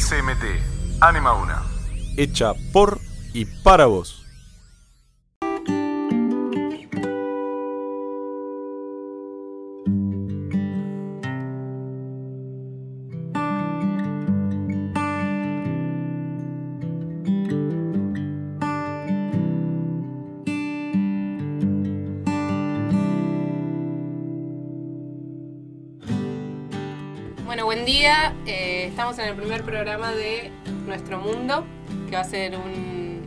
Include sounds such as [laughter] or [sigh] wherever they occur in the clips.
SMT, Anima Una. Hecha por y para vos. Primer programa de Nuestro Mundo, que va a ser un,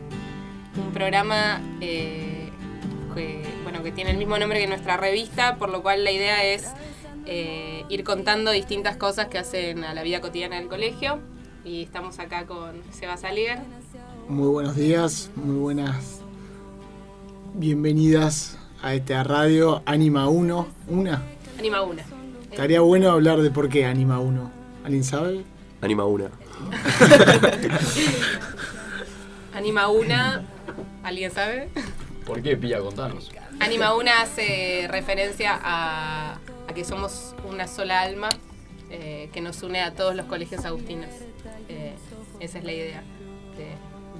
un programa eh, que, bueno, que tiene el mismo nombre que nuestra revista, por lo cual la idea es eh, ir contando distintas cosas que hacen a la vida cotidiana del colegio. Y estamos acá con Seba Salier. Muy buenos días, muy buenas bienvenidas a esta radio Anima 1. ¿Una? Anima una. Estaría bueno hablar de por qué Anima 1. ¿Alguien sabe? Anima una. [laughs] Anima una. ¿Alguien sabe? ¿Por qué, Pía? Contanos. Anima una hace referencia a, a que somos una sola alma eh, que nos une a todos los colegios agustinos. Eh, esa es la idea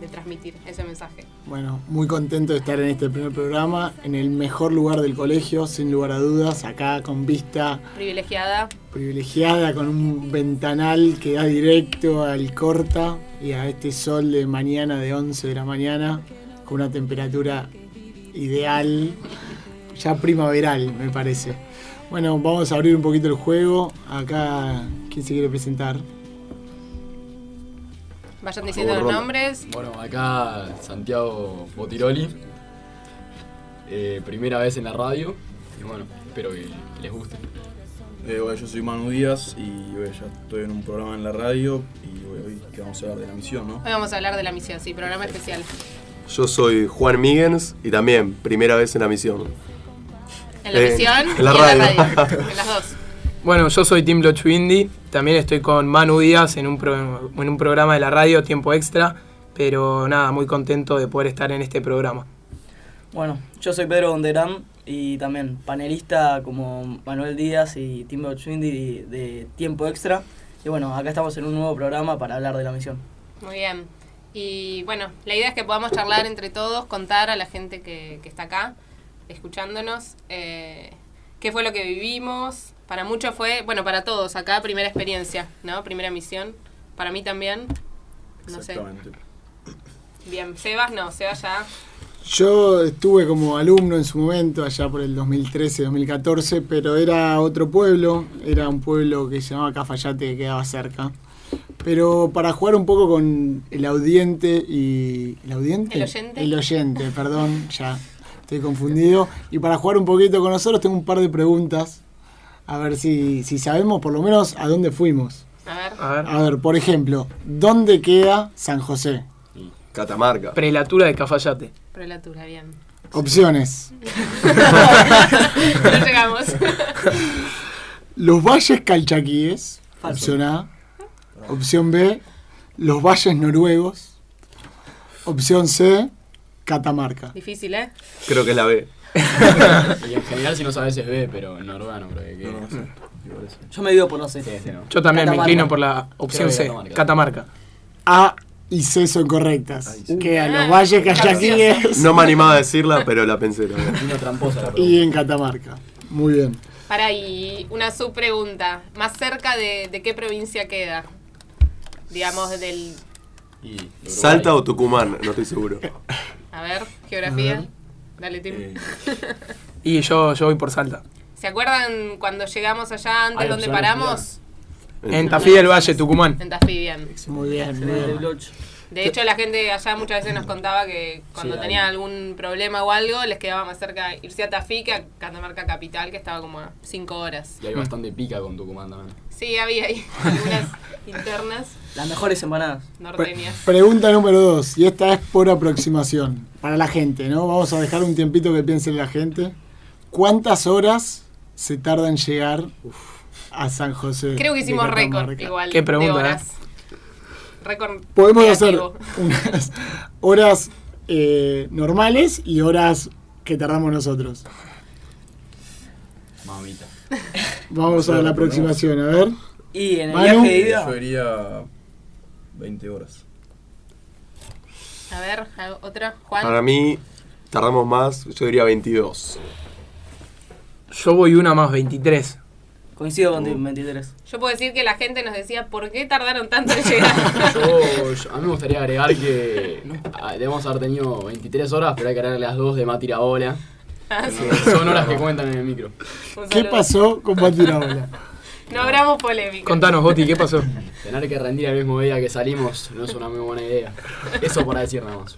de, transmitir ese mensaje. Bueno, muy contento de estar en este primer programa, en el mejor lugar del colegio, sin lugar a dudas, acá con vista Privilegiada. privilegiada, con un ventanal que da directo al corta y a este sol de mañana de 11 de la mañana, con una temperatura ideal, ya primaveral me parece. Bueno, vamos a abrir un poquito el juego. Acá, ¿quién se quiere presentar? Vayan diciendo los nombres. Bueno, acá Santiago Botiroli. Eh, primera vez en la radio. Y bueno, espero que, que les guste. Eh, bueno, yo soy Manu Díaz y bueno, ya estoy en un programa en la radio y bueno, hoy que vamos a hablar de la misión, ¿no? Hoy vamos a hablar de la misión, sí, programa especial. Yo soy Juan Míguez y también primera vez en la misión. En la Eh, misión en la y en la radio. radio. En las dos. Bueno, yo soy Tim Lochuindi, también estoy con Manu Díaz en un, pro- en un programa de la radio, Tiempo Extra, pero nada, muy contento de poder estar en este programa. Bueno, yo soy Pedro Bonderán y también panelista como Manuel Díaz y Timbo Chwindi de Tiempo Extra. Y bueno, acá estamos en un nuevo programa para hablar de la misión. Muy bien. Y bueno, la idea es que podamos charlar entre todos, contar a la gente que, que está acá, escuchándonos, eh, qué fue lo que vivimos. Para muchos fue, bueno, para todos acá, primera experiencia, ¿no? Primera misión. Para mí también. No sé. Exactamente. Bien, Sebas no, Sebas ya. Yo estuve como alumno en su momento, allá por el 2013-2014, pero era otro pueblo, era un pueblo que se llamaba Cafayate, que quedaba cerca. Pero para jugar un poco con el audiente y... ¿El audiente? ¿El oyente? El oyente, perdón, ya estoy confundido. Y para jugar un poquito con nosotros tengo un par de preguntas, a ver si, si sabemos por lo menos a dónde fuimos. A ver. A ver, A ver, por ejemplo, ¿dónde queda San José? Catamarca. prelatura de Cafayate. Prelatura, bien. Opciones. [laughs] no llegamos. Los valles calchaquíes, Falso. opción A. Opción B, los valles noruegos. Opción C, Catamarca. Difícil, ¿eh? Creo que es la B. [laughs] Y en general, si no sabes, es B, pero en Noruega no creo que No, sé. Yo me digo por no sé. Sí, sí, no. Yo también me inclino por la opción que C, Catamarca. Catamarca. A y C son correctas. Ay, sí. Quedan Ah, los valles calchaquíes No me animaba a decirla, pero la pensé tramposa la y en Catamarca. Muy bien. Para y una subpregunta. ¿Más cerca de, de qué provincia queda? Digamos, del. Y. ¿Salta o Tucumán? No estoy seguro. [laughs] A ver, geografía. A ver. Dale, Tim. Eh, [laughs] Y yo, yo voy por Salta. ¿Se acuerdan cuando llegamos allá antes donde paramos? En Tafí del Valle, Tucumán. En Tafí, bien. Muy bien, muy bien. De hecho, la gente allá muchas veces nos contaba que cuando Sí, tenían algún problema o algo, les quedaba más cerca irse a Tafí que a Catamarca Capital, que estaba como a 5 horas. Y hay bastante pica con Tucumán también. Sí, había ahí [laughs] algunas internas Las mejores empanadas. Pre- norteñas. pregunta número dos, y esta es por aproximación, para la gente, ¿no? Vamos a dejar un tiempito que piense la gente. ¿Cuántas horas se tarda en llegar a San José? Creo que hicimos récord igual Qué pregunta, de horas. Récord Podemos hacer [laughs] unas horas eh, normales y horas que tardamos nosotros. Mamita. Vamos a la aproximación, a ver. Y en el Manu. viaje de yo ida, iría 20 horas. A ver, ¿algo- otra. Juan. Para mí, tardamos más, yo diría 22. Yo voy una más 23. Coincido con 23. Yo puedo decir que la gente nos decía, ¿por qué tardaron tanto en llegar? [laughs] Yo, yo- a mí me gustaría agregar que ah, debemos haber tenido 23 horas, pero hay que agregar las dos de Mati Bola. Ah, sí. Son horas que cuentan en el micro. ¿Qué pasó con Pati Raola? [laughs] No abramos polémica. Contanos, Goti, ¿qué pasó? [laughs] Tener que rendir el mismo día que salimos no es una muy buena idea. Eso para decir nada más.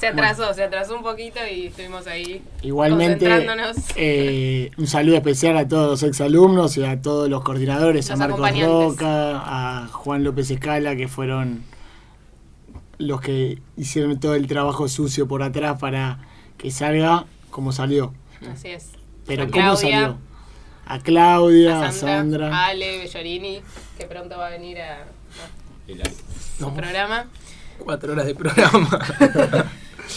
Se atrasó, se atrasó un poquito y estuvimos ahí Igualmente, concentrándonos. eh, un saludo especial a todos los exalumnos y a todos los coordinadores, a Marcos. Roca, a Juan López Escala, que fueron los que hicieron todo el trabajo sucio por atrás para que salga como salió. Así es. Pero A ¿cómo Claudia, salió? A Claudia, a a Sandra, a Ale Bellorini, que pronto va a venir a su programa. Cuatro horas de programa. [laughs]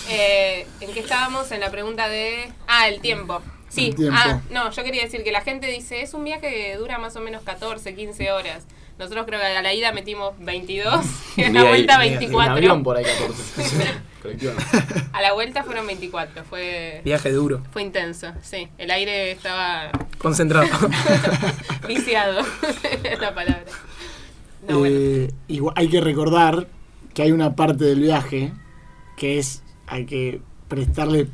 Eh, ¿En qué estábamos? En la pregunta de... Ah, el tiempo. Sí, El tiempo. ah, no, yo quería decir que la gente dice, es un viaje que dura más o menos 14, 15 horas. Nosotros creo que a la ida metimos 22 y a la ahí, vuelta En 24. avión por ahí 14. [laughs] Colectivo no. A la vuelta fueron 24, fue, Viaje duro. fue intenso, sí. El aire estaba Concentrado. [laughs] viciado, [laughs] es la palabra. No, bueno. Eh, igual hay que recordar que hay una parte del viaje que es hay que prestarle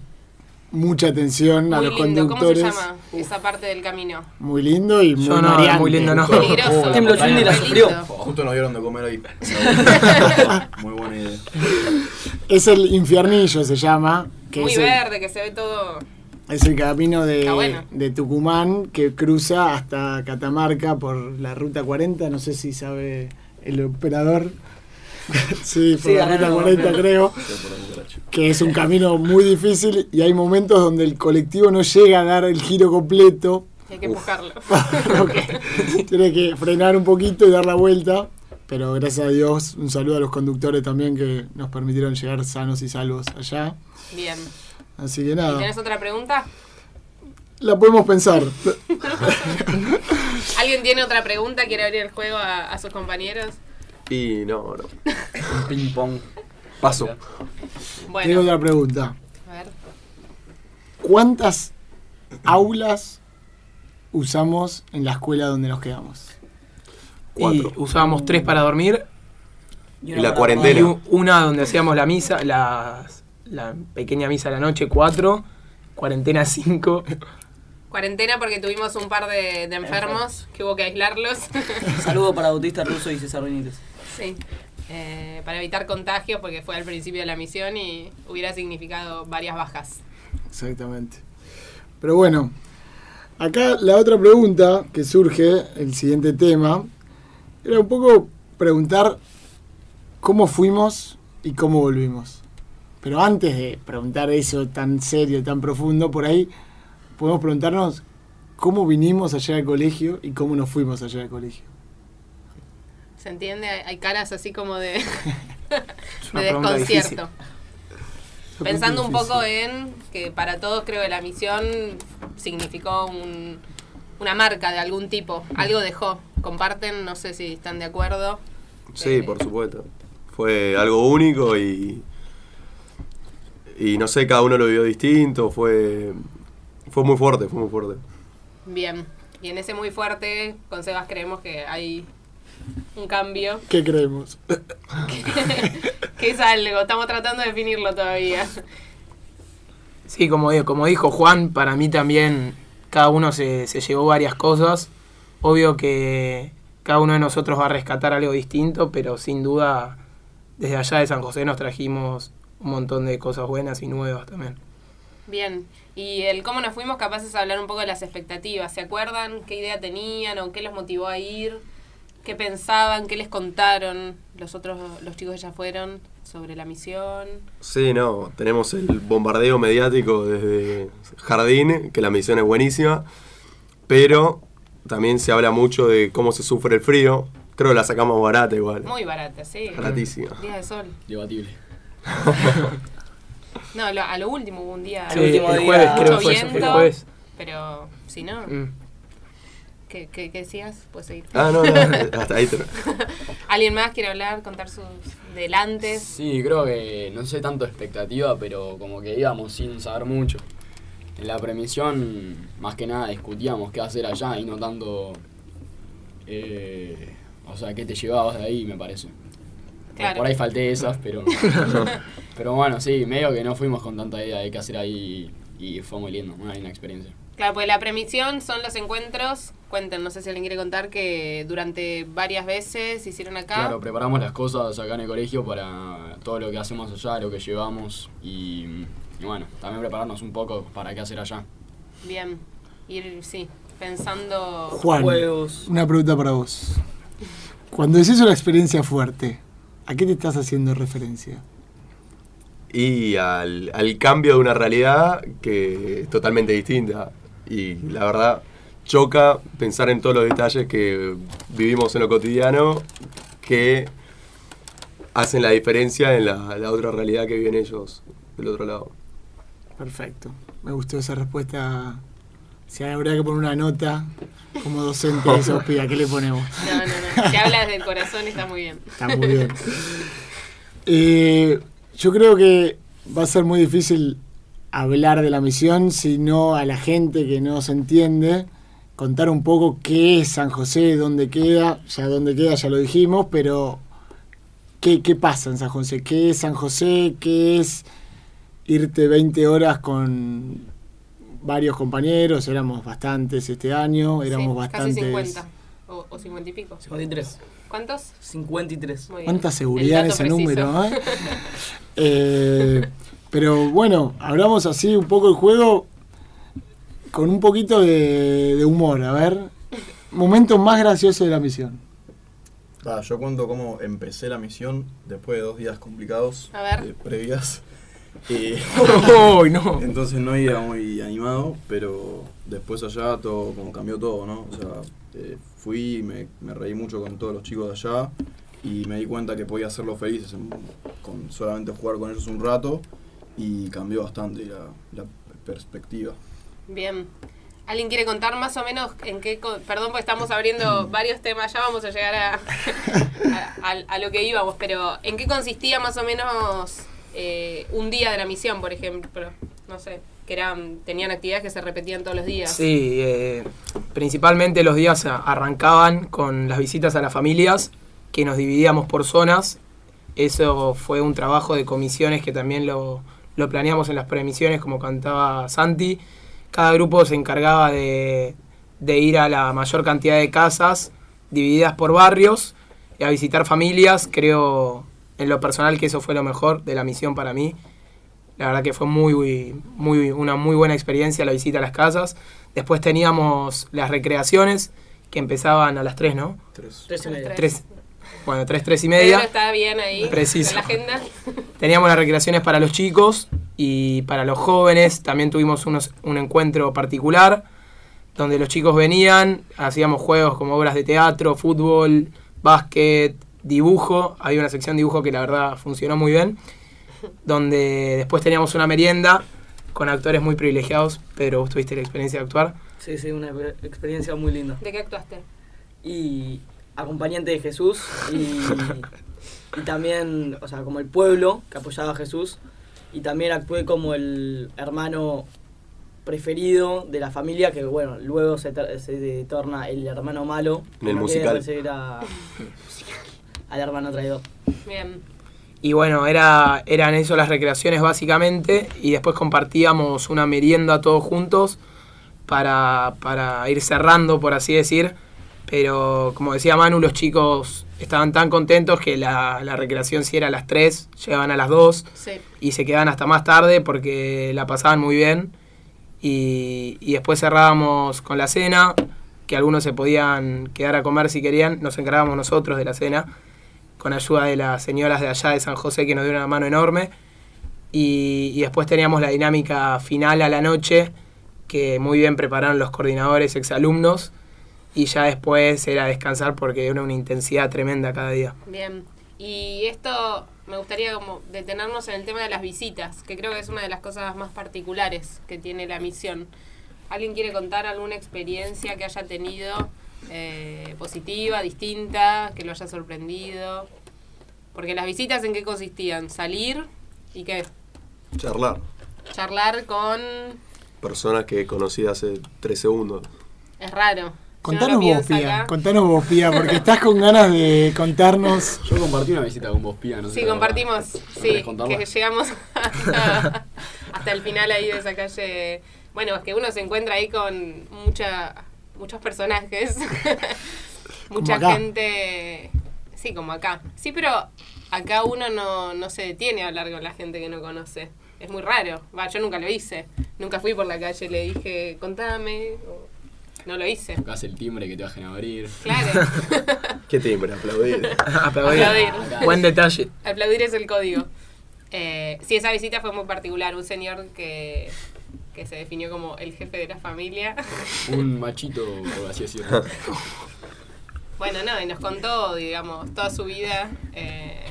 mucha atención a los lindo, ¿cómo se conductores. llama esa parte del camino? Muy lindo y muy Yo no, muy lindo no. Peligroso. La Muy sufrió. Justo nos dieron de comer ahí. [laughs] Muy buena idea. Es el infiernillo se llama, que Muy es el, verde, que se ve todo... es el camino de, Está bueno. de Tucumán que cruza hasta Catamarca por la ruta 40, no sé si sabe el operador. [laughs] sí, por Sí, la ruta no, 40 no. creo. que es un camino muy difícil y hay momentos donde el colectivo no llega a dar el giro completo. Hay que empujarlo. [laughs] tiene que frenar un poquito y dar la vuelta. Pero gracias a Dios, un saludo a los conductores también que nos permitieron llegar sanos y salvos allá. Bien. Así que ¿Y nada, tenés otra pregunta? la podemos pensar. [laughs] ¿Alguien tiene otra pregunta? ¿Quiere abrir el juego a, a sus compañeros? Y no, no. [laughs] Ping pong. Paso. Tengo Bueno, otra pregunta. a ver. ¿Cuántas aulas usamos en la escuela donde nos quedamos? Y Cuatro. usábamos tres para dormir Y una la cuarentena. y una donde hacíamos la misa, la, la pequeña misa a la noche, cuatro. Cuarentena, cinco. Cuarentena porque tuvimos un par de, de enfermos que hubo que aislarlos. Saludo para Bautista Russo y César Benítez. Sí. Eh, para evitar contagios porque fue al principio de la misión y hubiera significado varias bajas. Exactamente. Pero bueno, acá la otra pregunta que surge, el siguiente tema, era un poco preguntar cómo fuimos y cómo volvimos. Pero antes de preguntar eso tan serio, tan profundo, por ahí podemos preguntarnos cómo vinimos allá al colegio y cómo nos fuimos allá al colegio. ¿Se entiende? Hay, caras así como de, [laughs] desconcierto. Pensando un poco en que para todos creo que la misión significó un- una marca de algún tipo, algo dejó. Comparten, no sé si están de acuerdo. Sí, Eh, por supuesto. Fue algo único y. Y no sé, cada uno lo vio distinto. Fue. Fue muy fuerte, fue muy fuerte. Bien. Y en ese muy fuerte, con Sebas creemos que hay un cambio. ¿Qué creemos? [laughs] que es algo, estamos tratando de definirlo todavía. Sí, como, como dijo Juan, para mí también cada uno se, se llevó varias cosas. Obvio que cada uno de nosotros va a rescatar algo distinto, pero sin duda desde allá de San José nos trajimos un montón de cosas buenas y nuevas también. Bien. Y el cómo nos fuimos capaces de hablar un poco de las expectativas. ¿Se acuerdan qué idea tenían o qué los motivó a ir? ¿Qué pensaban? ¿Qué les contaron los otros, los chicos que ya fueron sobre la misión? Sí, no, tenemos el bombardeo mediático desde Jardín, que la misión es buenísima, pero también se habla mucho de cómo se sufre el frío. Creo que la sacamos barata igual. Muy barata, sí. Baratísima. Día de sol. Debatible. [laughs] No, lo- a lo último hubo un día. El último el día- jueves creo Mucho que fue eso, viento. el jueves. Pero si no, Mm. Qué ¿Qué, qué- qué decías? Puedes seguir. Ah, no, no, [laughs] hasta ahí. te- ¿Alguien más quiere hablar, contar sus delantes? Sí, creo que no sé tanto expectativa, pero como que íbamos sin saber mucho. En la premisión, más que nada, discutíamos qué hacer allá y no tanto. eh, o sea, qué te llevabas de ahí, me parece. Claro. Por ahí falté esas, pero. [laughs] pero bueno, sí, medio que no fuimos con tanta idea de qué hacer ahí y fue muy lindo, una linda experiencia. Claro, pues la premisión son los encuentros, cuenten, no sé si alguien quiere contar, que durante varias veces hicieron acá. Claro, preparamos las cosas acá en el colegio para todo lo que hacemos allá, lo que llevamos y, y bueno, también prepararnos un poco para qué hacer allá. Bien, ir, sí, pensando... Juan, Juegos. una pregunta para vos. Cuando decís una experiencia fuerte, ¿a qué te estás haciendo referencia? Y al, al cambio de una realidad que es totalmente distinta. Y la verdad, choca pensar en todos los detalles que vivimos en lo cotidiano que hacen la diferencia en la, la otra realidad que viven ellos del otro lado. Perfecto. Me gustó esa respuesta. Si habría que poner una nota como docente de Sospía, ¿qué le ponemos? [laughs] No, no, no, si hablas del corazón está muy bien. Está muy bien. Eh, yo creo que va a ser muy difícil hablar de la misión si no a la gente que no se entiende, contar un poco qué es San José, dónde queda, ya dónde queda ya lo dijimos, pero qué, qué pasa en San José, qué es San José, qué es irte 20 horas con varios compañeros, éramos bastantes este año, éramos Sí, bastantes... Casi 50, o, o 50 y pico. 53. ¿Cuántos? 53. Muy bien. Cuánta seguridad en ese preciso. número, ¿eh? [laughs] Eh, pero bueno, hablamos así un poco el juego con un poquito de, de humor. A ver, momento más gracioso de la misión. Ah, yo cuento cómo empecé la misión después de dos días complicados A ver. de previas. Y [laughs] ¡Uy, no! entonces no iba muy animado, pero después allá todo como cambió todo, ¿no? O sea, eh, fui, me, me reí mucho con todos los chicos de allá y me di cuenta que podía hacerlos felices en- con solamente jugar con ellos un rato y cambió bastante la, la perspectiva. Bien. ¿Alguien quiere contar más o menos en qué... co- Perdón, porque estamos abriendo varios temas, ya vamos a llegar a, [laughs] a, a- a lo que íbamos, pero ¿en qué consistía más o menos eh, un día de la misión, por ejemplo? No sé, que eran tenían actividades que se repetían todos los días. Sí, eh, principalmente los días arrancaban con las visitas a las familias, que nos dividíamos por zonas. Eso fue un trabajo de comisiones que también lo, lo planeamos en las premisiones, como cantaba Santi. Cada grupo se encargaba de, de ir a la mayor cantidad de casas divididas por barrios y a visitar familias. Creo en lo personal que eso fue lo mejor de la misión para mí. La verdad que fue muy, muy, una muy buena experiencia la visita a las casas. Después teníamos las recreaciones que empezaban a las 3, ¿no? Tres. Tres y media. Tres, bueno, 3, 3 y Pedro media. está bien ahí. Preciso. En la agenda. Teníamos las recreaciones para los chicos y para los jóvenes. También tuvimos unos, un encuentro particular donde los chicos venían, hacíamos juegos como obras de teatro, fútbol, básquet, dibujo. Había una sección dibujo que la verdad funcionó muy bien. Donde después teníamos una merienda con actores muy privilegiados. Pero vos tuviste la experiencia de actuar. Sí, sí, una exper- experiencia muy linda. ¿De qué actuaste? Y acompañante de Jesús y, y también, o sea, como el pueblo que apoyaba a Jesús. Y también actué como el hermano preferido de la familia que, bueno, luego se, se torna el hermano malo. En el musical. a- al hermano traidor. Bien. Y bueno, era, eran eso las recreaciones básicamente. Y después compartíamos una merienda todos juntos para, para ir cerrando, por así decir. Pero como decía Manu, los chicos estaban tan contentos que la, la recreación si era a las 3, llegaban a las 2 Sí. y se quedaban hasta más tarde porque la pasaban muy bien. Y, y después cerrábamos con la cena, que algunos se podían quedar a comer si querían, nos encargábamos nosotros de la cena, con ayuda de las señoras de allá de San José que nos dieron una mano enorme. Y, y después teníamos la dinámica final a la noche, que muy bien prepararon los coordinadores exalumnos. Y ya después era descansar porque era una intensidad tremenda cada día. Bien. Y esto me gustaría como detenernos en el tema de las visitas, que creo que es una de las cosas más particulares que tiene la misión. ¿Alguien quiere contar alguna experiencia que haya tenido eh, positiva, distinta, que lo haya sorprendido. Porque las visitas en qué consistían? Salir y qué? Charlar. Charlar con... Personas que conocí hace tres segundos. Es raro. No Contanos lo vos, Pía. acá. Contanos vos, Pía, porque estás con ganas de contarnos. [laughs] Yo compartí una visita con vos, Pía, no sé Sí, compartimos. ¿No sí, que llegamos hasta, hasta el final ahí de esa calle. Bueno, es que uno se encuentra ahí con mucha, muchos personajes, [laughs] mucha acá. gente, sí, como acá. Sí, pero acá uno no, no se detiene a hablar con la gente que no conoce. Es muy raro. Va, yo nunca lo hice. Nunca fui por la calle y le dije, contame. o- No lo hice. Tocás el timbre que te bajen a abrir. Claro. [laughs] ¿Qué timbre? Aplaudir. Aplaudir. Aplaudir. Buen detalle. Aplaudir es el código. Eh, sí, esa visita fue muy particular. Un señor que, que se definió como el jefe de la familia. Un machito, por así decirlo. [laughs] bueno, no, y nos contó, digamos, toda su vida. eh,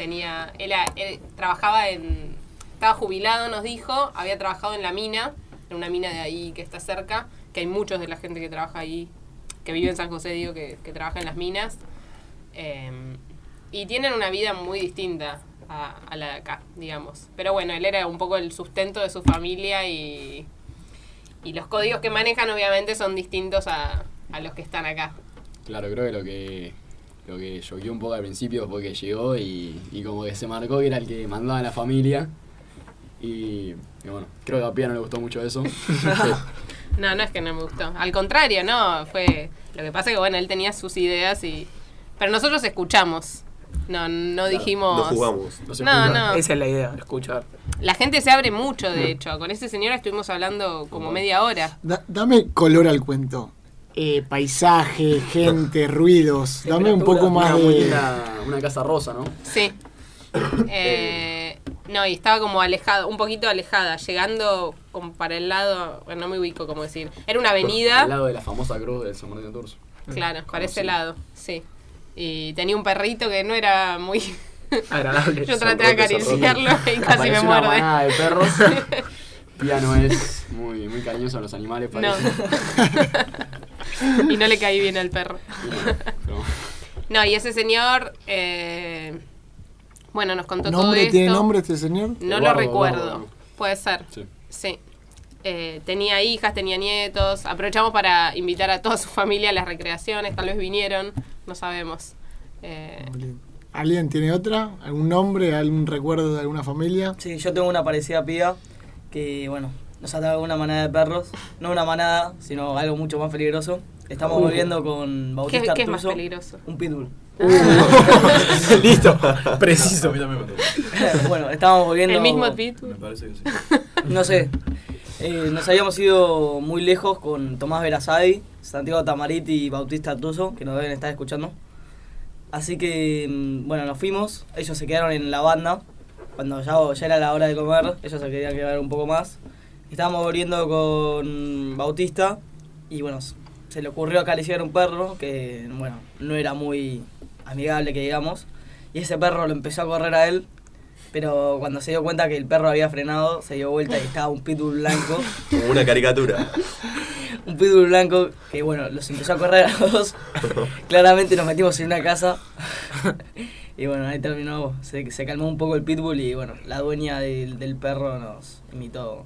tenía, él, él trabajaba en, estaba jubilado, nos dijo, había trabajado en la mina, en una mina de ahí que está cerca, que hay muchos de la gente que trabaja ahí, que vive en San José, digo, que, que trabaja en las minas. Eh, y tienen una vida muy distinta a, a la de acá, digamos. Pero bueno, él era un poco el sustento de su familia y, y los códigos que manejan obviamente son distintos a, a los que están acá. Claro, creo que lo que lo que choqueó un poco al principio fue que llegó y, y como que se marcó que era el que mandaba a la familia. Y, y bueno, creo que a Pía no le gustó mucho eso. [laughs] No, no es que no me gustó. Al contrario, no, fue... Lo que pasa es que, bueno, él tenía sus ideas y... Pero nosotros escuchamos. No, no dijimos... No jugamos. No se No. Esa es la idea, escuchar. La gente se abre mucho, de hecho. Con ese señor estuvimos hablando como media hora. Da- dame color al cuento. Eh, paisaje, gente, [laughs] ruidos. Dame un poco más Una de. una casa rosa, ¿no? Sí. [coughs] Eh, no, y estaba como alejada, un poquito alejada, llegando como para el lado, bueno, no me ubico cómo decir. Era una avenida, Al lado de la famosa cruz del San Martín de Tours. claro, para ese lado, sí. Y tenía un perrito que no era muy... Agradable. [laughs] Yo traté de acariciarlo y casi me una muerde. manada de perros. [laughs] Pía no es muy, muy cariñoso a los animales, No. parece. [laughs] y no le caí bien al perro. No, No, y ese señor, eh, bueno, nos contó todo ¿Nombre? esto. ¿Tiene nombre este señor? No Eduardo, lo recuerdo. Eduardo. Puede ser. sí. Sí. Eh, tenía hijas, tenía nietos. Aprovechamos para invitar a toda su familia a las recreaciones. Tal vez vinieron, no sabemos. Eh, ¿Alguien tiene otra? ¿Algún nombre? ¿Algún recuerdo de alguna familia? Sí, yo tengo una parecida pía que, bueno, nos ataba una manada de perros. No una manada, sino algo mucho más peligroso. Estamos Uh. volviendo con ¿qué, Bautista qué es más peligroso? Un pitbull. [laughs] Listo. Preciso. Me [laughs] bueno, estábamos volviendo... El mismo Me pitbull. parece que sí. [laughs] No sé. Eh, nos habíamos ido muy lejos con Tomás Verazadi, Santiago Tamariti y Bautista Artuso, que nos deben estar escuchando. Así que, mm, bueno, nos fuimos. Ellos se quedaron en la banda. Cuando ya, ya era la hora de comer, ellos se querían quedar un poco más. Estábamos volviendo con Bautista y, bueno, se le ocurrió acariciar un perro que, bueno, no era muy amigable, que digamos. Y ese perro lo empezó a correr a él pero cuando se dio cuenta que el perro había frenado, se dio vuelta y estaba un pitbull blanco. [laughs] Como una caricatura. [laughs] Un pitbull blanco que, bueno, los empezó a correr a los dos. [laughs] Claramente nos metimos en una casa. Y bueno, ahí terminó. Se, se calmó un poco el pitbull y, bueno, la dueña del, del perro nos invitó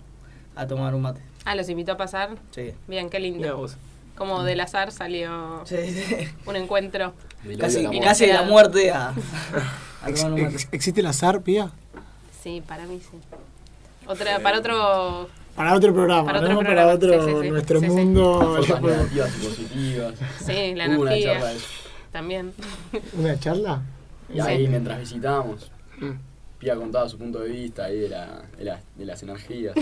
a tomar un mate. Ah, los invitó a pasar. Sí. Bien, qué lindo. vos. Como del azar salió Sí, sí. un encuentro. Casi, al amor. casi de la muerte a, [laughs] a Ex- ex- ¿Existe el azar, Pía? Sí, para mí sí. Otra, para otro. Para otro programa, Para otro ¿no? programa, Para otro, sí, sí, sí. nuestro Sí, sí. mundo. Negativas y positivas. Sí, la Hubo una energía. charla de eso. También. ¿Una charla? Y ahí mientras visitábamos, Mm. Pía contaba su punto de vista ahí de, la, de, la- de las energías.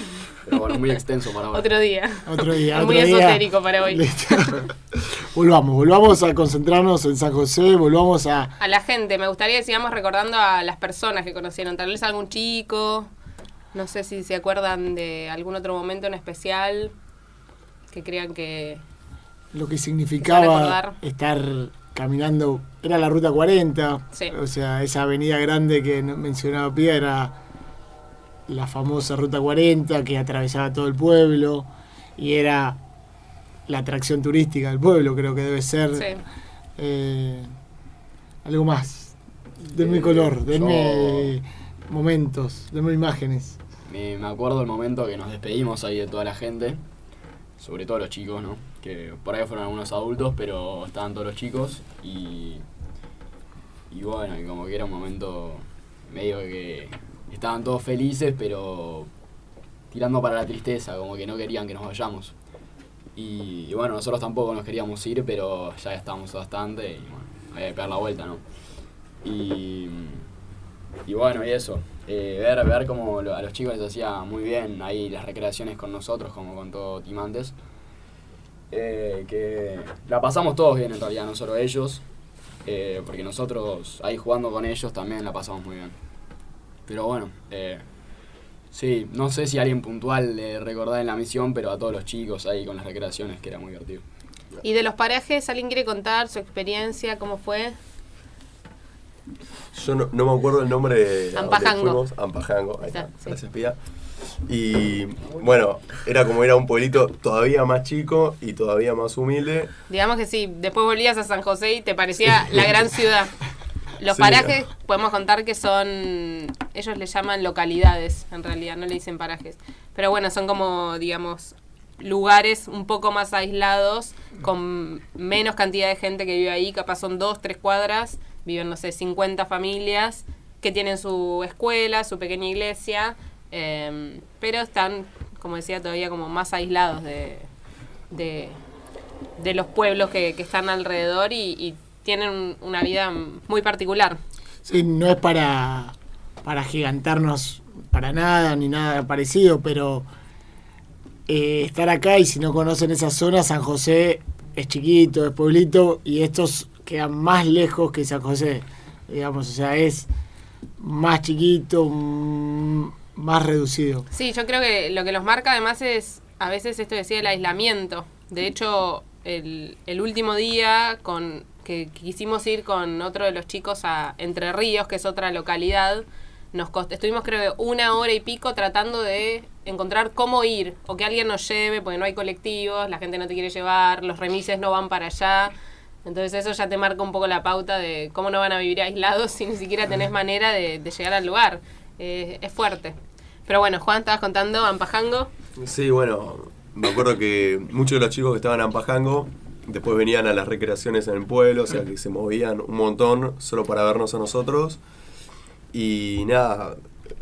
Pero bueno, muy extenso para ahora. Otro día. Otro día. Muy día. esotérico para hoy. Listo. volvamos, volvamos a concentrarnos en San José, volvamos a... A la gente, me gustaría que sigamos recordando a las personas que conocieron. Tal vez algún chico. No sé si se acuerdan de algún otro momento en especial. Que crean que. lo que significaba estar caminando, era la ruta 40, Sí. o sea, esa avenida grande que no- mencionaba Pía era la famosa ruta 40 que atravesaba todo el pueblo y era la atracción turística del pueblo, creo que debe ser Sí. eh, algo más. Denme Eh, color, denme yo- momentos, denme imágenes. Me, me acuerdo el momento que nos despedimos ahí de toda la gente, sobre todo los chicos, ¿no? Que por ahí fueron algunos adultos, pero estaban todos los chicos y. Y bueno, y como que era un momento medio que estaban todos felices, pero tirando para la tristeza, como que no querían que nos vayamos. Y, bueno, nosotros tampoco nos queríamos ir, pero ya estábamos bastante y bueno, había que pegar la vuelta, ¿no? Y, y bueno, y eso. eh, ver, ver cómo a los chicos les hacía muy bien ahí las recreaciones con nosotros, como con todo Timantes. Eh, que la pasamos todos bien en realidad, no solo ellos. eh, porque nosotros ahí jugando con ellos también la pasamos muy bien. Pero bueno, eh, sí, no sé si alguien puntual le recordar en la misión, pero a todos los chicos ahí con las recreaciones, que era muy divertido. ¿Y de los parajes, alguien quiere contar su experiencia, cómo fue? Yo no, no me acuerdo el nombre de Ampajango. fuimos. Ampajango, ahí está. Está, sí. Gracias, Pía. Y bueno, era como era un pueblito todavía más chico y todavía más humilde. Digamos que sí, después volvías a San José y te parecía la gran [laughs] ciudad. Los Sí. parajes podemos contar que son, ellos le llaman localidades, en realidad, no le dicen parajes. Pero bueno, son como, digamos, lugares un poco más aislados, con menos cantidad de gente que vive ahí, capaz son dos, tres cuadras, viven, no sé, 50 familias que tienen su escuela, su pequeña iglesia, eh, pero están, como decía, todavía como más aislados de, de, los pueblos que, están alrededor y, tienen un- una vida muy particular. Sí, no es para, para gigantarnos para nada ni nada parecido, pero eh, estar acá y si no conocen esa zona, San José es chiquito, es pueblito y estos quedan más lejos que San José, digamos, o sea, es más chiquito, mm, más reducido. Sí, yo creo que lo que los marca además es a veces esto decía el aislamiento. De hecho, el, el último día con que quisimos ir con otro de los chicos a Entre Ríos, que es otra localidad, nos cost- estuvimos creo que una hora y pico tratando de encontrar cómo ir o que alguien nos lleve, porque no hay colectivos, la gente no te quiere llevar, los remises no van para allá. Entonces eso ya te marca un poco la pauta de cómo no van a vivir aislados [laughs] si ni siquiera tenés manera de, de llegar al lugar. Eh, es fuerte. Pero bueno, Juan, estabas contando Ampajango. Sí, bueno, me acuerdo que muchos de los chicos que estaban en Ampajango después venían a las recreaciones en el pueblo, o sea que se movían un montón solo para vernos a nosotros. Y nada,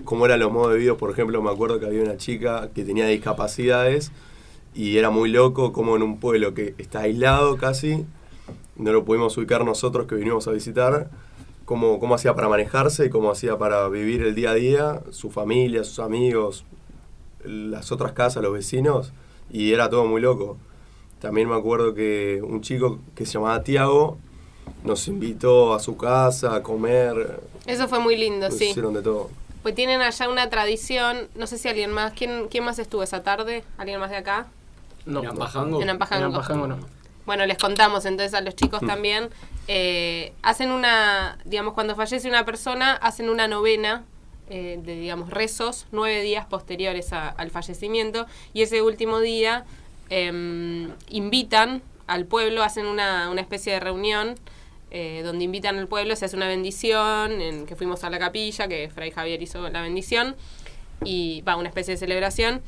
como eran los modos de vida, por ejemplo, me acuerdo que había una chica que tenía discapacidades y era muy loco como en un pueblo que está aislado casi, no lo pudimos ubicar nosotros que vinimos a visitar, cómo, cómo hacía para manejarse y cómo hacía para vivir el día a día, su familia, sus amigos, las otras casas, los vecinos, y era todo muy loco. También me acuerdo que un chico que se llamaba Tiago nos invitó a su casa a comer, Eso fue muy lindo, nos sí. hicieron de todo. Pues tienen allá una tradición, no sé si alguien más, ¿quién, quién más estuvo esa tarde? ¿Alguien más de acá? No, ¿En Ampajango? En Ampajango. En Ampajango no. Bueno, les contamos entonces a los chicos también. Eh, hacen una, digamos, cuando fallece una persona, hacen una novena eh, de, digamos, rezos, nueve días posteriores a- al fallecimiento. Y ese último día em, invitan al pueblo, hacen una, una especie de reunión. eh, donde invitan al pueblo, se hace una bendición, en que fuimos a la capilla, que Fray Javier hizo la bendición, y va, una especie de celebración.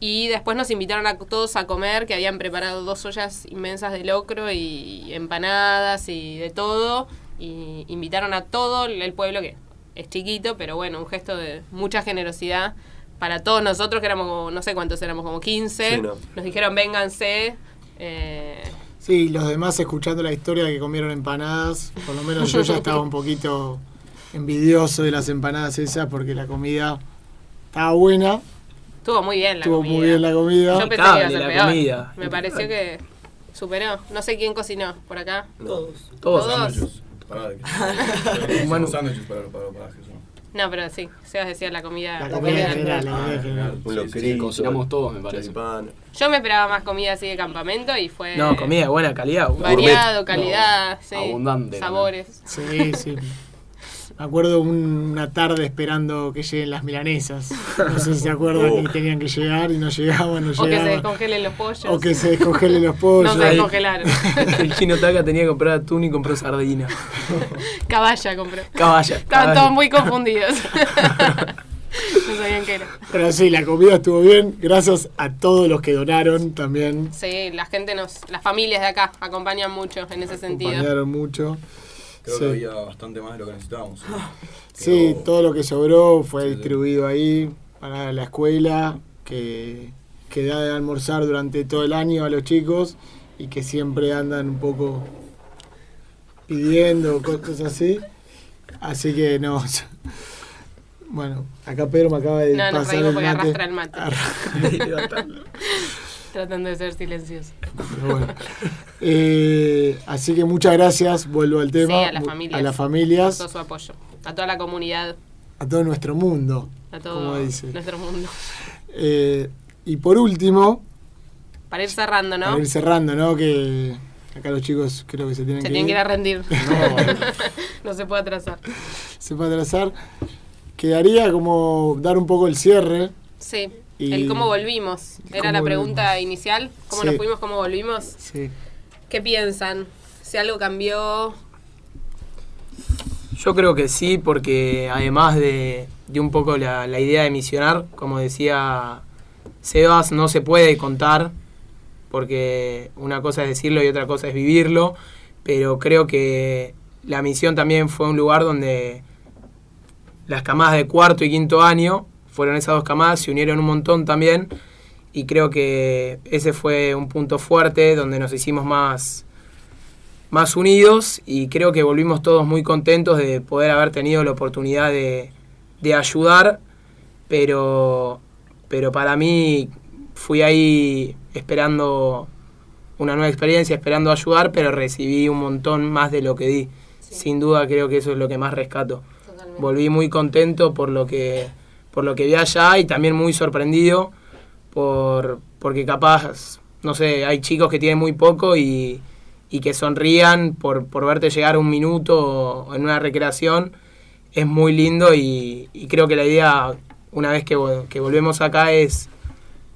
Y después nos invitaron a todos a comer, que habían preparado dos ollas inmensas de locro y empanadas y de todo. Y invitaron a todo el pueblo, que es chiquito, pero bueno, un gesto de mucha generosidad para todos nosotros, que éramos como, no sé cuántos éramos, como 15. Sí, no. Nos dijeron, vénganse. eh, Sí, los demás escuchando la historia de que comieron empanadas, por lo menos yo ya estaba un poquito envidioso de las empanadas esas porque la comida estaba buena, estuvo muy bien la estuvo comida. muy bien la comida. Yo pensé que iba a Impecable ser la peor. comida. Me pareció que superó. No sé quién cocinó por acá. Todos. Todos. Todos. Sándwiches. Pará, que- [laughs] Bueno. sándwiches para, para, para Jesús. No, pero sí, Sebas decía la comida. La comida comida en general, la comida en general. Un Sí, locrito, cocinamos todos, me parece. choripán. Yo me esperaba más comida así de campamento y fue No, comida de buena calidad. variado, calidad, sí, Abundante, sabores. Sí, sí. [laughs] Me acuerdo un- una tarde esperando que lleguen las milanesas. No sé si se acuerdan Oh. [laughs] que tenían que llegar y no llegaban, no O que se llegaban. descongelen los pollos. O que se descongelen los pollos. No se descongelaron. [laughs] El chino Taca tenía que comprar atún y compró sardina. [laughs] Caballa compró. Caballa. Estaban caballa. todos muy confundidos. no sabían qué era. Pero sí, la comida estuvo bien. Gracias a todos los que donaron también. Sí, la gente nos, las familias de acá acompañan mucho en ese sentido. Acompañaron mucho. Creo Sí. que había bastante más de lo que necesitábamos. Sí, Pero- todo lo que sobró fue Sí, sí. distribuido ahí para la escuela, que, que da de almorzar durante todo el año a los chicos y que siempre andan un poco pidiendo cosas así. Así que no. [laughs] Bueno, acá Pedro me acaba de No, nos pasar reímos el porque mate. arrastra el mate. [laughs] [laughs] Tratando de ser silencioso. Pero bueno. Eh, así que muchas gracias, vuelvo al tema. Sí, a las familias. A las familias, Todo su apoyo. A toda la comunidad, a todo nuestro mundo, a todo como dice. nuestro mundo. Eh, y por último, Para ir cerrando, ¿no? para ir cerrando, ¿no? Que acá los chicos creo que se tienen Se que tienen que ir. a rendir. [laughs] no se puede atrasar. Se puede atrasar. Quedaría como dar un poco el cierre. Sí. Y- El cómo volvimos. Era cómo la pregunta volvimos. inicial. ¿Cómo Sí. nos fuimos? ¿Cómo volvimos? Sí. ¿Qué piensan? Si algo cambió. Yo creo que sí, porque además de, de un poco la, la idea de misionar, como decía Sebas, no se puede contar, porque una cosa es decirlo y otra cosa es vivirlo, pero creo que la misión también fue un lugar donde las camadas de cuarto y quinto año, fueron esas dos camadas, se unieron un montón también, y creo que ese fue un punto fuerte donde nos hicimos más más unidos y creo que volvimos todos muy contentos de poder haber tenido la oportunidad de, de ayudar, pero, pero para mí fui ahí esperando una nueva experiencia, esperando ayudar, pero recibí un montón más de lo que di. Sin duda creo que eso es lo que más rescato. Totalmente. Volví muy contento por lo que, por lo que vi allá y también muy sorprendido por, porque capaz, no sé, hay chicos que tienen muy poco y, y que sonrían por, por verte llegar un minuto en una recreación. Es muy lindo y, y creo que la idea, una vez que, que volvemos acá, es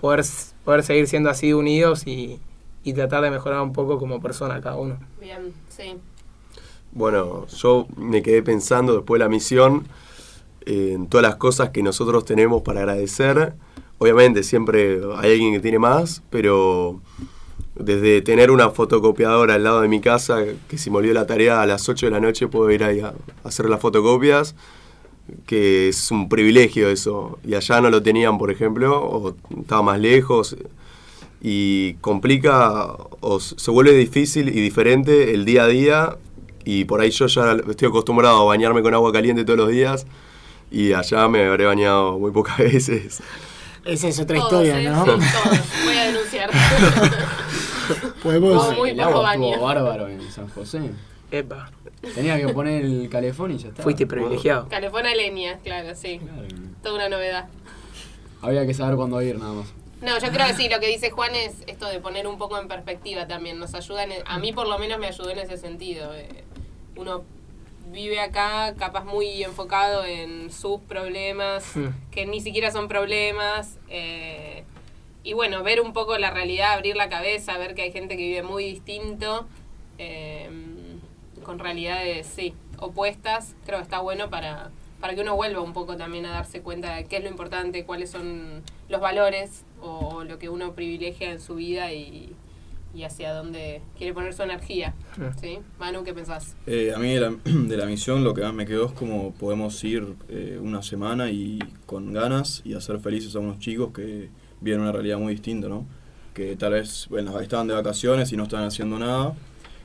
poder, poder seguir siendo así unidos y, y tratar de mejorar un poco como persona cada uno. Bien, sí. Bueno, yo me quedé pensando después de la misión en todas las cosas que nosotros tenemos para agradecer. Obviamente siempre hay alguien que tiene más, pero desde tener una fotocopiadora al lado de mi casa, que si me olvidó la tarea a las 8 de la noche puedo ir ahí a, hacer las fotocopias, que es un privilegio eso. Y allá no lo tenían, por ejemplo, o estaba más lejos. Y complica, o se vuelve difícil y diferente el día a día. Y por ahí yo ya estoy acostumbrado a bañarme con agua caliente todos los días. Y allá me habré bañado muy pocas [laughs] veces. Esa es otra Todos, historia, ¿eh? ¿no? Sí, todos. Voy a denunciar. [laughs] Podemos. Como muy el agua baño. estuvo bárbaro en San José. Epa, Tenía que poner el calefón y ya está. fuiste privilegiado. Calefón a leña, claro, sí. Claro. Toda una novedad. Había que saber cuándo ir nada más. No, yo creo que sí, lo que dice Juan es esto de poner un poco en perspectiva también. Nos ayuda, en e- a mí por lo menos me ayudó en ese sentido. eh. Uno vive acá capaz muy enfocado en sus problemas, Mm. que ni siquiera son problemas. eh, y bueno, ver un poco la realidad, abrir la cabeza, ver que hay gente que vive muy distinto, eh, con realidades, sí, opuestas, creo que está bueno para, para que uno vuelva un poco también a darse cuenta de qué es lo importante, cuáles son los valores o, lo que uno privilegia en su vida y, y hacia dónde quiere poner su energía. ¿Sí? Manu, ¿qué pensás? Eh, a mí de la, [clears throat] de la misión lo que más me quedó es como podemos ir eh, una semana y con ganas y hacer felices a unos chicos que viven una realidad muy distinta, ¿no? Que tal vez bueno, estaban de vacaciones y no estaban haciendo nada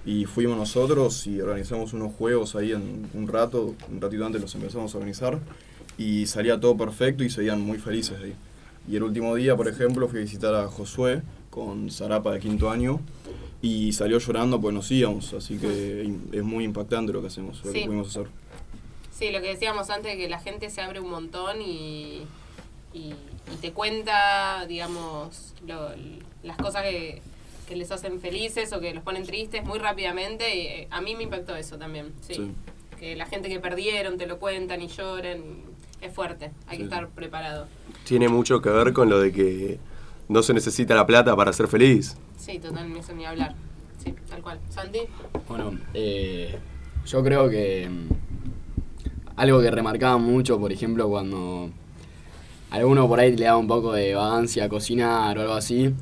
y fuimos nosotros y organizamos unos juegos ahí en un rato, un ratito antes los empezamos a organizar y salía todo perfecto y seguían muy felices ahí. Y el último día, por ejemplo, fui a visitar a Josué con Zarapa de quinto año y salió llorando pues nos íbamos, así que es muy impactante lo que hacemos, lo Sí. que pudimos hacer. Sí, lo que decíamos antes, que la gente se abre un montón y, y, y te cuenta, digamos, lo- las cosas que, que les hacen felices o que los ponen tristes muy rápidamente. Y eh, a mí me impactó eso también. Sí. Sí. que la gente que perdieron te lo cuentan y lloran. y es fuerte, hay que estar preparado. Tiene mucho que ver con lo de que no se necesita la plata para ser feliz. Sí, totalmente, eso ni hablar. Sí, tal cual. Santi, Bueno, eh, yo creo que mm, algo que remarcaba mucho, por ejemplo, cuando alguno por ahí le daba un poco de vagancia a cocinar o algo así,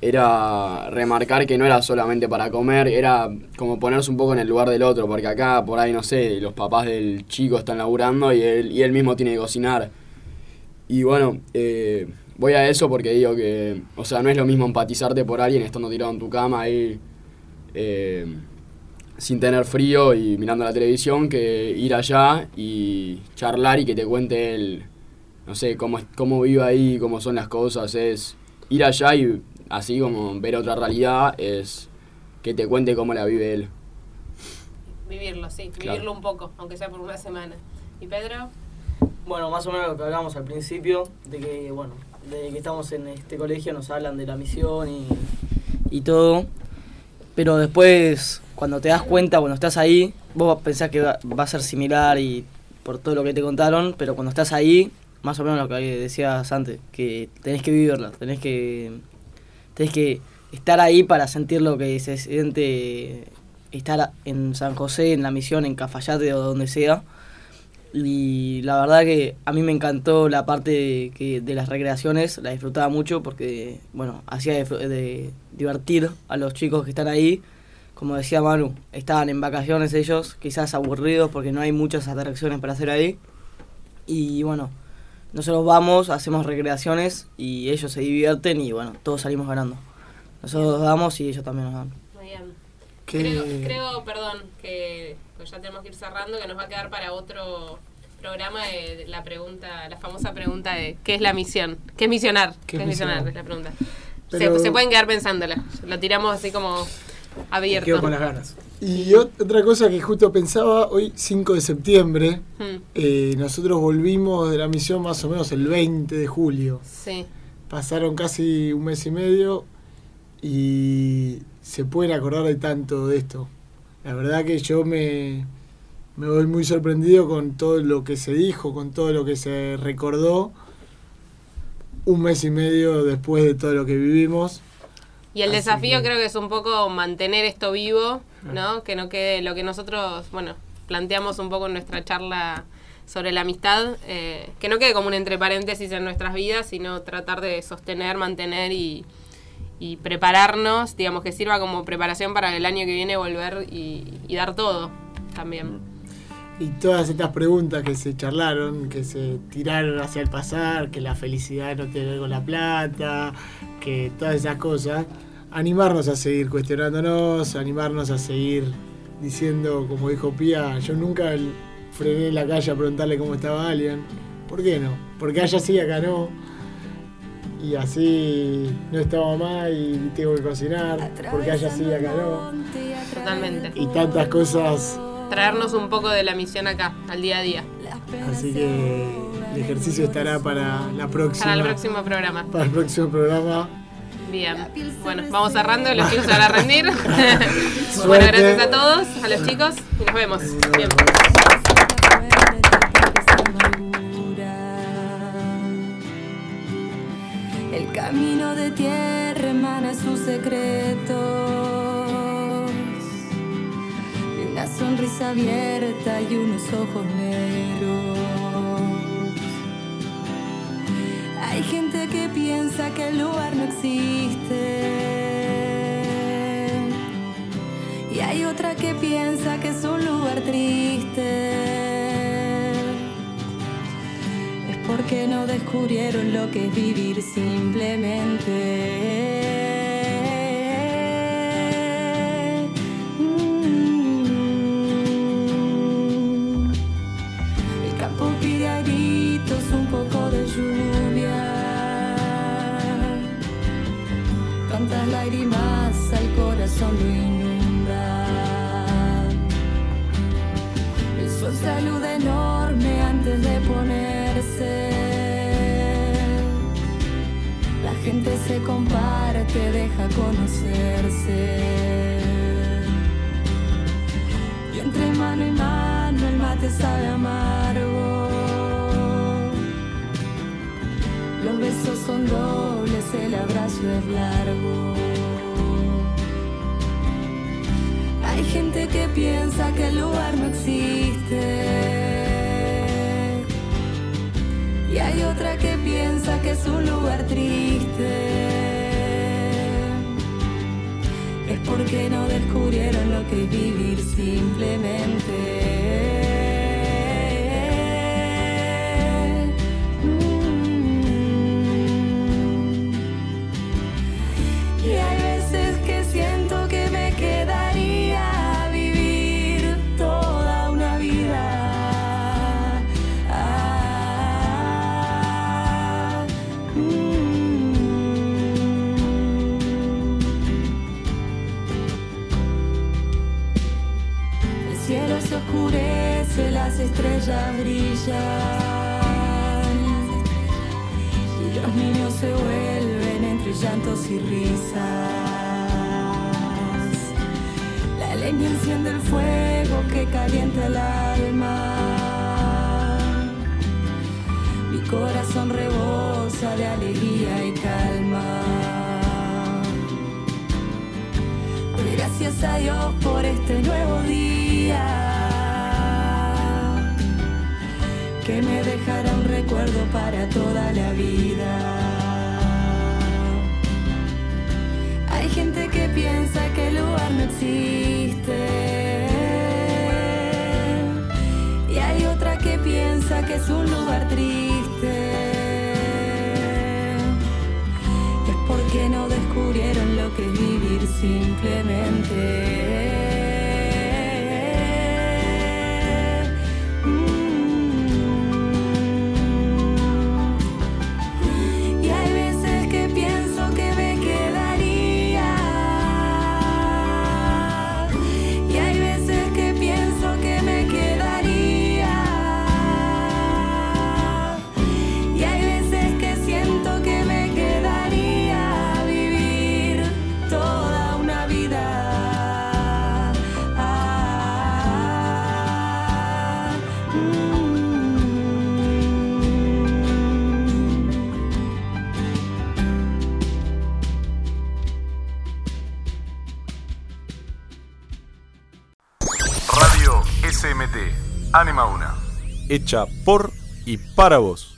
era remarcar que no era solamente para comer, era como ponerse un poco en el lugar del otro, porque acá por ahí, no sé, los papás del chico están laburando y él, y él mismo tiene que cocinar. Y bueno, eh, voy a eso porque digo que, o sea, no es lo mismo empatizarte por alguien estando tirado en tu cama ahí, eh, sin tener frío y mirando la televisión, que ir allá y charlar y que te cuente él, no sé, cómo, es- cómo vive ahí, cómo son las cosas, es ir allá y así como ver otra realidad, es que te cuente cómo la vive él. vivirlo, sí, Claro. vivirlo un poco, aunque sea por una semana. ¿Y Pedro? Bueno, más o menos lo que hablamos al principio, de que, bueno, de que estamos en este colegio nos hablan de la misión y, y todo, pero después, cuando te das cuenta, cuando estás ahí, vos pensás que va, va a ser similar y por todo lo que te contaron, pero cuando estás ahí, más o menos lo que decías antes, que tenés que vivirla, tenés que, tenés que estar ahí para sentir lo que se siente estar en San José, en la misión, en Cafayate o donde sea. Y la verdad que a mí me encantó la parte de, que, de las recreaciones, la disfrutaba mucho porque, bueno, hacía de, divertir a los chicos que están ahí. Como decía Manu, estaban en vacaciones ellos, quizás aburridos porque no hay muchas atracciones para hacer ahí. Y bueno, nosotros vamos, hacemos recreaciones y ellos se divierten y bueno, todos salimos ganando. Nosotros damos y ellos también nos dan. Muy bien. ¿Qué- Creo, creo, perdón, que pues ya tenemos que ir cerrando, que nos va a quedar para otro programa de, la pregunta, la famosa pregunta de ¿qué es la misión? ¿Qué es misionar? ¿Qué, ¿Qué es misionar? Es la pregunta. Pero- Se, se pueden quedar pensándola. Lo tiramos así como abierto. Quedo con las ganas. Y ot- otra cosa que justo pensaba, hoy 5 de septiembre, Hmm, eh, nosotros volvimos de la misión más o menos el 20 de julio. sí. Pasaron casi un mes y medio y se pueden acordar de tanto de esto. La verdad que yo me, me voy muy sorprendido con todo lo que se dijo, con todo lo que se recordó un mes y medio después de todo lo que vivimos. Y el Así desafío que- creo que es un poco mantener esto vivo, ¿no? Que no quede lo que nosotros, bueno, planteamos un poco en nuestra charla sobre la amistad, eh, que no quede como un entre paréntesis en nuestras vidas, sino tratar de sostener, mantener y, y prepararnos, digamos, que sirva como preparación para el año que viene volver y, y dar todo también. Y todas estas preguntas que se charlaron, que se tiraron hacia el pasar, que la felicidad no tiene que ver con la plata, que todas esas cosas, animarnos a seguir cuestionándonos, animarnos a seguir diciendo, como dijo Pía, yo nunca frené en la calle a preguntarle cómo estaba alguien. ¿Por qué no? Porque allá sí, acá no. Y así no está mamá y tengo que cocinar, porque allá sí, acá no. Totalmente. Y tantas cosas Traernos un poco de la misión acá, al día a día, Así que el ejercicio estará para la próxima. para el próximo programa. para el próximo programa. Bien. Bueno, vamos cerrando, los [laughs] chicos se van a rendir. [laughs] bueno, gracias a todos, a los chicos, y nos vemos. Bien. De tierra emana sus secretos. Y una sonrisa abierta y unos ojos negros. Hay gente que piensa que el lugar no existe. Y hay otra que piensa que es un lugar triste porque no descubrieron lo que es vivir simplemente. Y hay otra que piensa que es un lugar triste. Es porque no descubrieron lo que es vivir simplemente. hecha por y para vos.